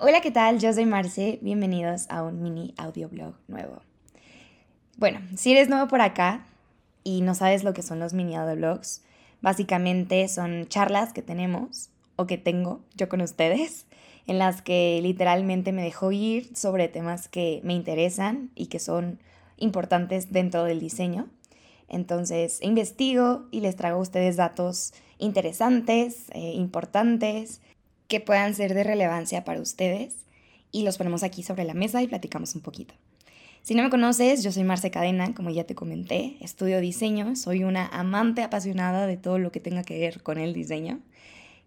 Hola, ¿qué tal? Yo soy Marce, bienvenidos a un mini audioblog nuevo. Bueno, si eres nuevo por acá y no sabes lo que son los mini audioblogs, básicamente son charlas que tenemos o que tengo yo con ustedes, en las que literalmente me dejo ir sobre temas que me interesan y que son importantes dentro del diseño. Entonces investigo y les traigo a ustedes datos interesantes, eh, importantes, que puedan ser de relevancia para ustedes y los ponemos aquí sobre la mesa y platicamos un poquito. Si no me conoces, yo soy Marce Cadena, como ya te comenté, estudio diseño, soy una amante apasionada de todo lo que tenga que ver con el diseño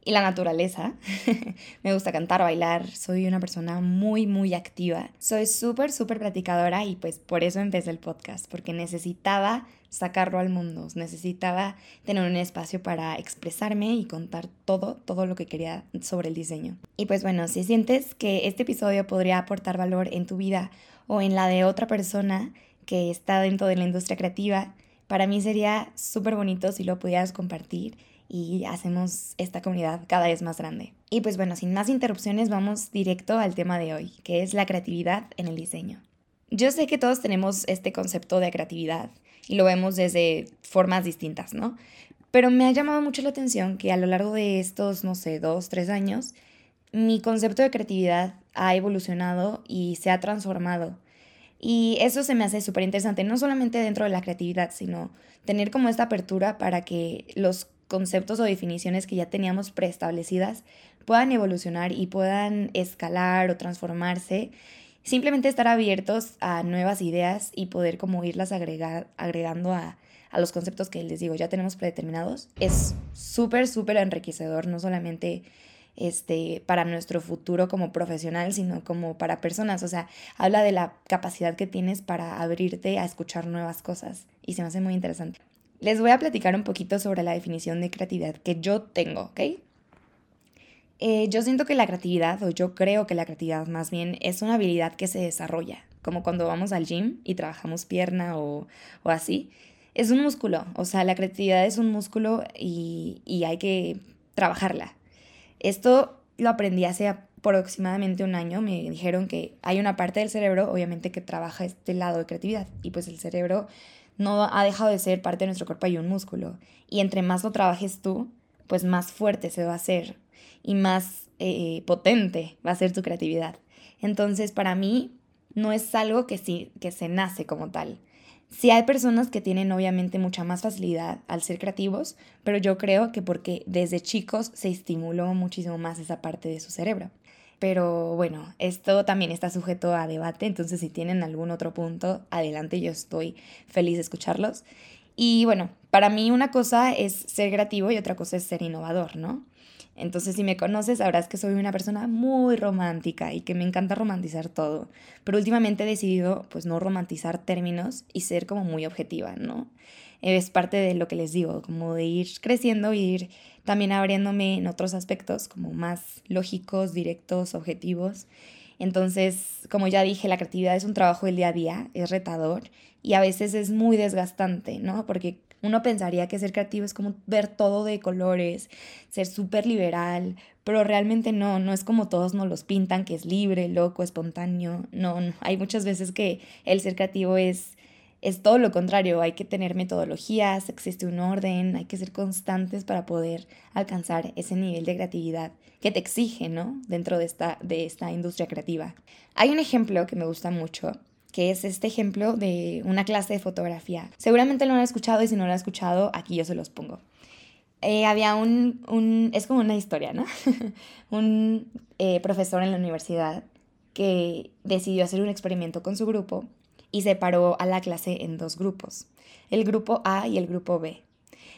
y la naturaleza. me gusta cantar, bailar, soy una persona muy, muy activa. Soy súper, súper platicadora y pues por eso empecé el podcast, porque necesitaba sacarlo al mundo, necesitaba tener un espacio para expresarme y contar todo, todo lo que quería sobre el diseño. Y pues bueno, si sientes que este episodio podría aportar valor en tu vida o en la de otra persona que está dentro de la industria creativa, para mí sería súper bonito si lo pudieras compartir y hacemos esta comunidad cada vez más grande. Y pues bueno, sin más interrupciones vamos directo al tema de hoy, que es la creatividad en el diseño. Yo sé que todos tenemos este concepto de creatividad y lo vemos desde formas distintas, ¿no? Pero me ha llamado mucho la atención que a lo largo de estos, no sé, dos, tres años, mi concepto de creatividad ha evolucionado y se ha transformado. Y eso se me hace súper interesante, no solamente dentro de la creatividad, sino tener como esta apertura para que los conceptos o definiciones que ya teníamos preestablecidas puedan evolucionar y puedan escalar o transformarse. Simplemente estar abiertos a nuevas ideas y poder como irlas agregar, agregando a, a los conceptos que les digo ya tenemos predeterminados es súper, súper enriquecedor, no solamente este, para nuestro futuro como profesional, sino como para personas. O sea, habla de la capacidad que tienes para abrirte a escuchar nuevas cosas y se me hace muy interesante. Les voy a platicar un poquito sobre la definición de creatividad que yo tengo, ¿ok? Eh, yo siento que la creatividad, o yo creo que la creatividad más bien, es una habilidad que se desarrolla, como cuando vamos al gym y trabajamos pierna o, o así. Es un músculo, o sea, la creatividad es un músculo y, y hay que trabajarla. Esto lo aprendí hace aproximadamente un año. Me dijeron que hay una parte del cerebro, obviamente, que trabaja este lado de creatividad. Y pues el cerebro no ha dejado de ser parte de nuestro cuerpo y un músculo. Y entre más lo trabajes tú, pues más fuerte se va a hacer y más eh, potente va a ser tu creatividad. Entonces, para mí, no es algo que, sí, que se nace como tal. Sí hay personas que tienen obviamente mucha más facilidad al ser creativos, pero yo creo que porque desde chicos se estimuló muchísimo más esa parte de su cerebro. Pero bueno, esto también está sujeto a debate, entonces si tienen algún otro punto, adelante, yo estoy feliz de escucharlos. Y bueno, para mí una cosa es ser creativo y otra cosa es ser innovador, ¿no? Entonces, si me conoces, sabrás que soy una persona muy romántica y que me encanta romantizar todo. Pero últimamente he decidido, pues, no romantizar términos y ser como muy objetiva, ¿no? Es parte de lo que les digo, como de ir creciendo y ir también abriéndome en otros aspectos, como más lógicos, directos, objetivos. Entonces, como ya dije, la creatividad es un trabajo del día a día, es retador y a veces es muy desgastante, ¿no? Porque uno pensaría que ser creativo es como ver todo de colores, ser súper liberal, pero realmente no, no es como todos nos los pintan, que es libre, loco, espontáneo. No, no. hay muchas veces que el ser creativo es, es todo lo contrario, hay que tener metodologías, existe un orden, hay que ser constantes para poder alcanzar ese nivel de creatividad que te exige, ¿no? Dentro de esta, de esta industria creativa. Hay un ejemplo que me gusta mucho que es este ejemplo de una clase de fotografía. Seguramente lo han escuchado y si no lo han escuchado, aquí yo se los pongo. Eh, había un, un, es como una historia, ¿no? un eh, profesor en la universidad que decidió hacer un experimento con su grupo y separó a la clase en dos grupos, el grupo A y el grupo B.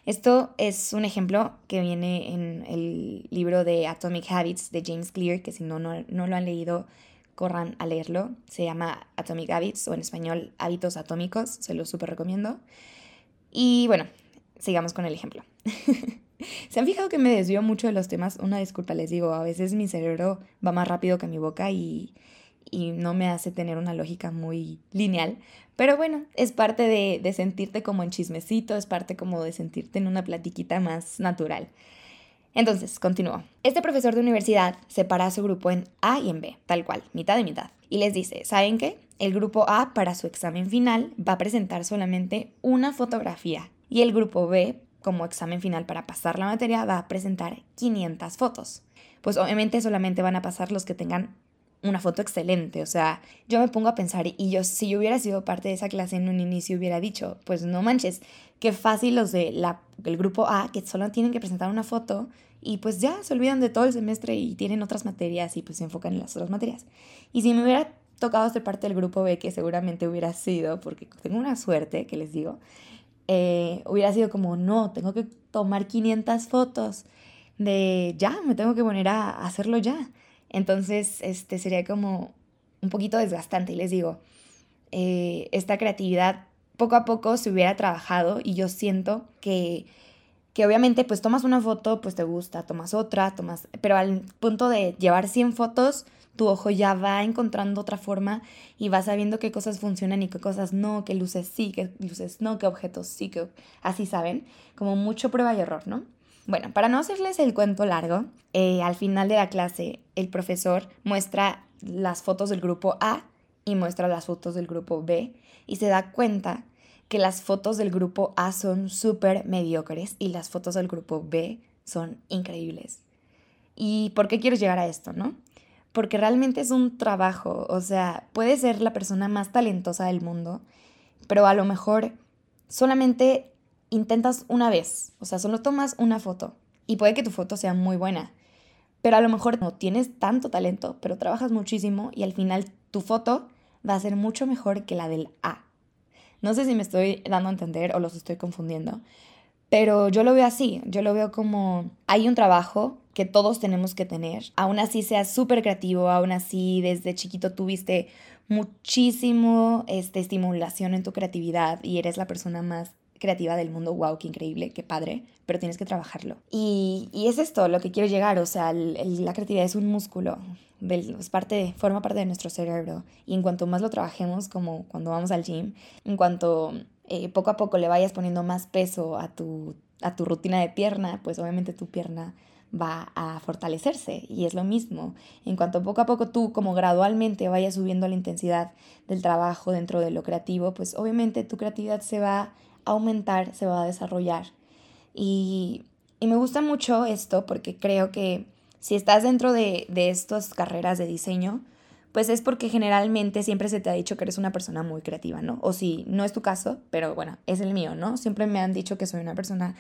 Esto es un ejemplo que viene en el libro de Atomic Habits de James Clear, que si no, no, no lo han leído, corran a leerlo. Se llama Atomic Habits o en español Hábitos Atómicos, se lo súper recomiendo. Y bueno, sigamos con el ejemplo. ¿Se han fijado que me desvío mucho de los temas? Una disculpa, les digo, a veces mi cerebro va más rápido que mi boca y, y no me hace tener una lógica muy lineal. Pero bueno, es parte de, de sentirte como en chismecito, es parte como de sentirte en una platiquita más natural. Entonces, continúo. Este profesor de universidad separa a su grupo en A y en B, tal cual, mitad y mitad. Y les dice, ¿saben qué? El grupo A para su examen final va a presentar solamente una fotografía y el grupo B, como examen final para pasar la materia, va a presentar 500 fotos. Pues obviamente solamente van a pasar los que tengan una foto excelente. O sea, yo me pongo a pensar y yo, si yo hubiera sido parte de esa clase en un inicio, hubiera dicho, pues no manches, qué fácil los de la, el grupo A que solo tienen que presentar una foto y pues ya se olvidan de todo el semestre y tienen otras materias y pues se enfocan en las otras materias. Y si me hubiera tocado ser parte del grupo B, que seguramente hubiera sido, porque tengo una suerte, que les digo, eh, hubiera sido como, no, tengo que tomar 500 fotos de ya, me tengo que poner a hacerlo ya. Entonces, este sería como un poquito desgastante. Y les digo, eh, esta creatividad poco a poco se hubiera trabajado y yo siento que, que obviamente pues tomas una foto, pues te gusta, tomas otra, tomas, pero al punto de llevar 100 fotos, tu ojo ya va encontrando otra forma y va sabiendo qué cosas funcionan y qué cosas no, qué luces sí, qué luces no, qué objetos sí, que así saben, como mucho prueba y error, ¿no? Bueno, para no hacerles el cuento largo, eh, al final de la clase el profesor muestra las fotos del grupo A y muestra las fotos del grupo B y se da cuenta que las fotos del grupo A son súper mediocres y las fotos del grupo B son increíbles. ¿Y por qué quiero llegar a esto, no? Porque realmente es un trabajo, o sea, puedes ser la persona más talentosa del mundo, pero a lo mejor solamente intentas una vez, o sea, solo tomas una foto y puede que tu foto sea muy buena, pero a lo mejor no tienes tanto talento, pero trabajas muchísimo y al final tu foto va a ser mucho mejor que la del A. No sé si me estoy dando a entender o los estoy confundiendo, pero yo lo veo así, yo lo veo como hay un trabajo que todos tenemos que tener, aún así seas súper creativo, aún así desde chiquito tuviste muchísimo este, estimulación en tu creatividad y eres la persona más creativa del mundo, wow, qué increíble, qué padre, pero tienes que trabajarlo. Y, y es esto lo que quiero llegar, o sea, la creatividad es un músculo, es parte, forma parte de nuestro cerebro y en cuanto más lo trabajemos, como cuando vamos al gym, en cuanto eh, poco a poco le vayas poniendo más peso a tu, a tu rutina de pierna, pues obviamente tu pierna va a fortalecerse y es lo mismo. En cuanto poco a poco tú como gradualmente vayas subiendo la intensidad del trabajo dentro de lo creativo, pues obviamente tu creatividad se va aumentar, se va a desarrollar. Y, me gusta mucho esto porque creo que si estás dentro de, de estas carreras de diseño, pues es porque generalmente siempre se te ha dicho que eres una persona muy creativa, ¿no? O si no es tu caso, pero bueno, es el mío, ¿no? Siempre me han dicho que soy una persona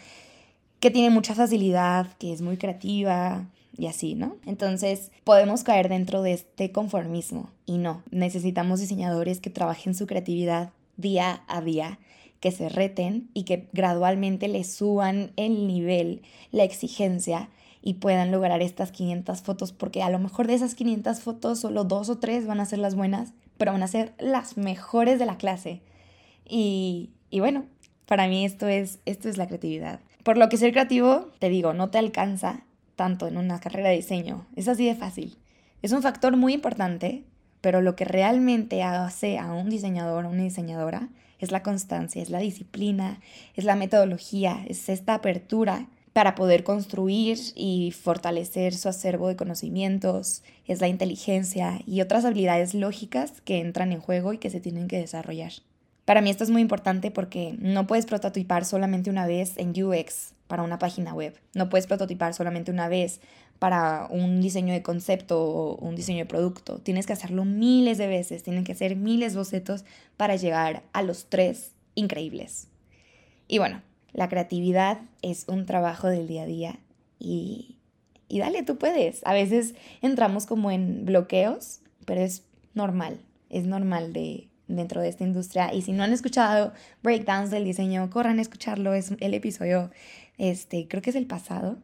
que tiene mucha facilidad, que es muy creativa y así, ¿no? Entonces podemos caer dentro de este conformismo y no, necesitamos diseñadores que trabajen su creatividad día a día que se reten y que gradualmente le suban el nivel, la exigencia y puedan lograr estas 500 fotos, porque a lo mejor de esas 500 fotos solo dos o tres van a ser las buenas, pero van a ser las mejores de la clase. Y, y bueno, para mí esto es, esto es la creatividad. Por lo que ser creativo, te digo, no te alcanza tanto en una carrera de diseño. Es así de fácil. Es un factor muy importante, pero lo que realmente hace a un diseñador o una diseñadora es la constancia, es la disciplina, es la metodología, es esta apertura para poder construir y fortalecer su acervo de conocimientos, es la inteligencia y otras habilidades lógicas que entran en juego y que se tienen que desarrollar. Para mí esto es muy importante porque no puedes prototipar solamente una vez en UX para una página web, no puedes prototipar solamente una vez para un diseño de concepto o un diseño de producto. Tienes que hacerlo miles de veces, tienen que hacer miles de bocetos para llegar a los tres increíbles. Y bueno, la creatividad es un trabajo del día a día y, y dale, tú puedes. A veces entramos como en bloqueos, pero es normal, es normal de dentro de esta industria. Y si no han escuchado Breakdowns del diseño, corran a escucharlo. Es el episodio, este, creo que es el pasado,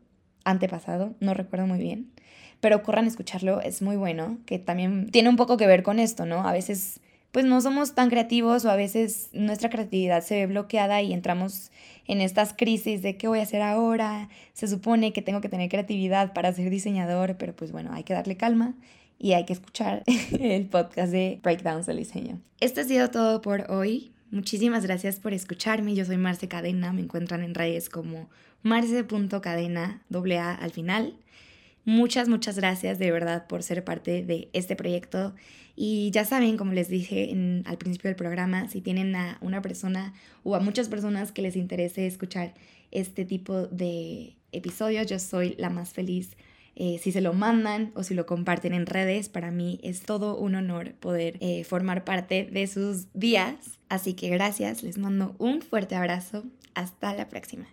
antepasado, no recuerdo muy bien, pero corran a escucharlo, es muy bueno, que también tiene un poco que ver con esto, ¿no? A veces pues no somos tan creativos o a veces nuestra creatividad se ve bloqueada y entramos en estas crisis de qué voy a hacer ahora, se supone que tengo que tener creatividad para ser diseñador, pero pues bueno, hay que darle calma y hay que escuchar el podcast de Breakdowns del diseño. Esto ha sido todo por hoy. Muchísimas gracias por escucharme. Yo soy Marce Cadena, me encuentran en redes como marce.cadena, doble A al final. Muchas, muchas gracias de verdad por ser parte de este proyecto. Y ya saben, como les dije al principio del programa, si tienen a una persona o a muchas personas que les interese escuchar este tipo de episodios, yo soy la más feliz eh, si se lo mandan o si lo comparten en redes, para mí es todo un honor poder eh, formar parte de sus días. Así que gracias, les mando un fuerte abrazo. Hasta la próxima.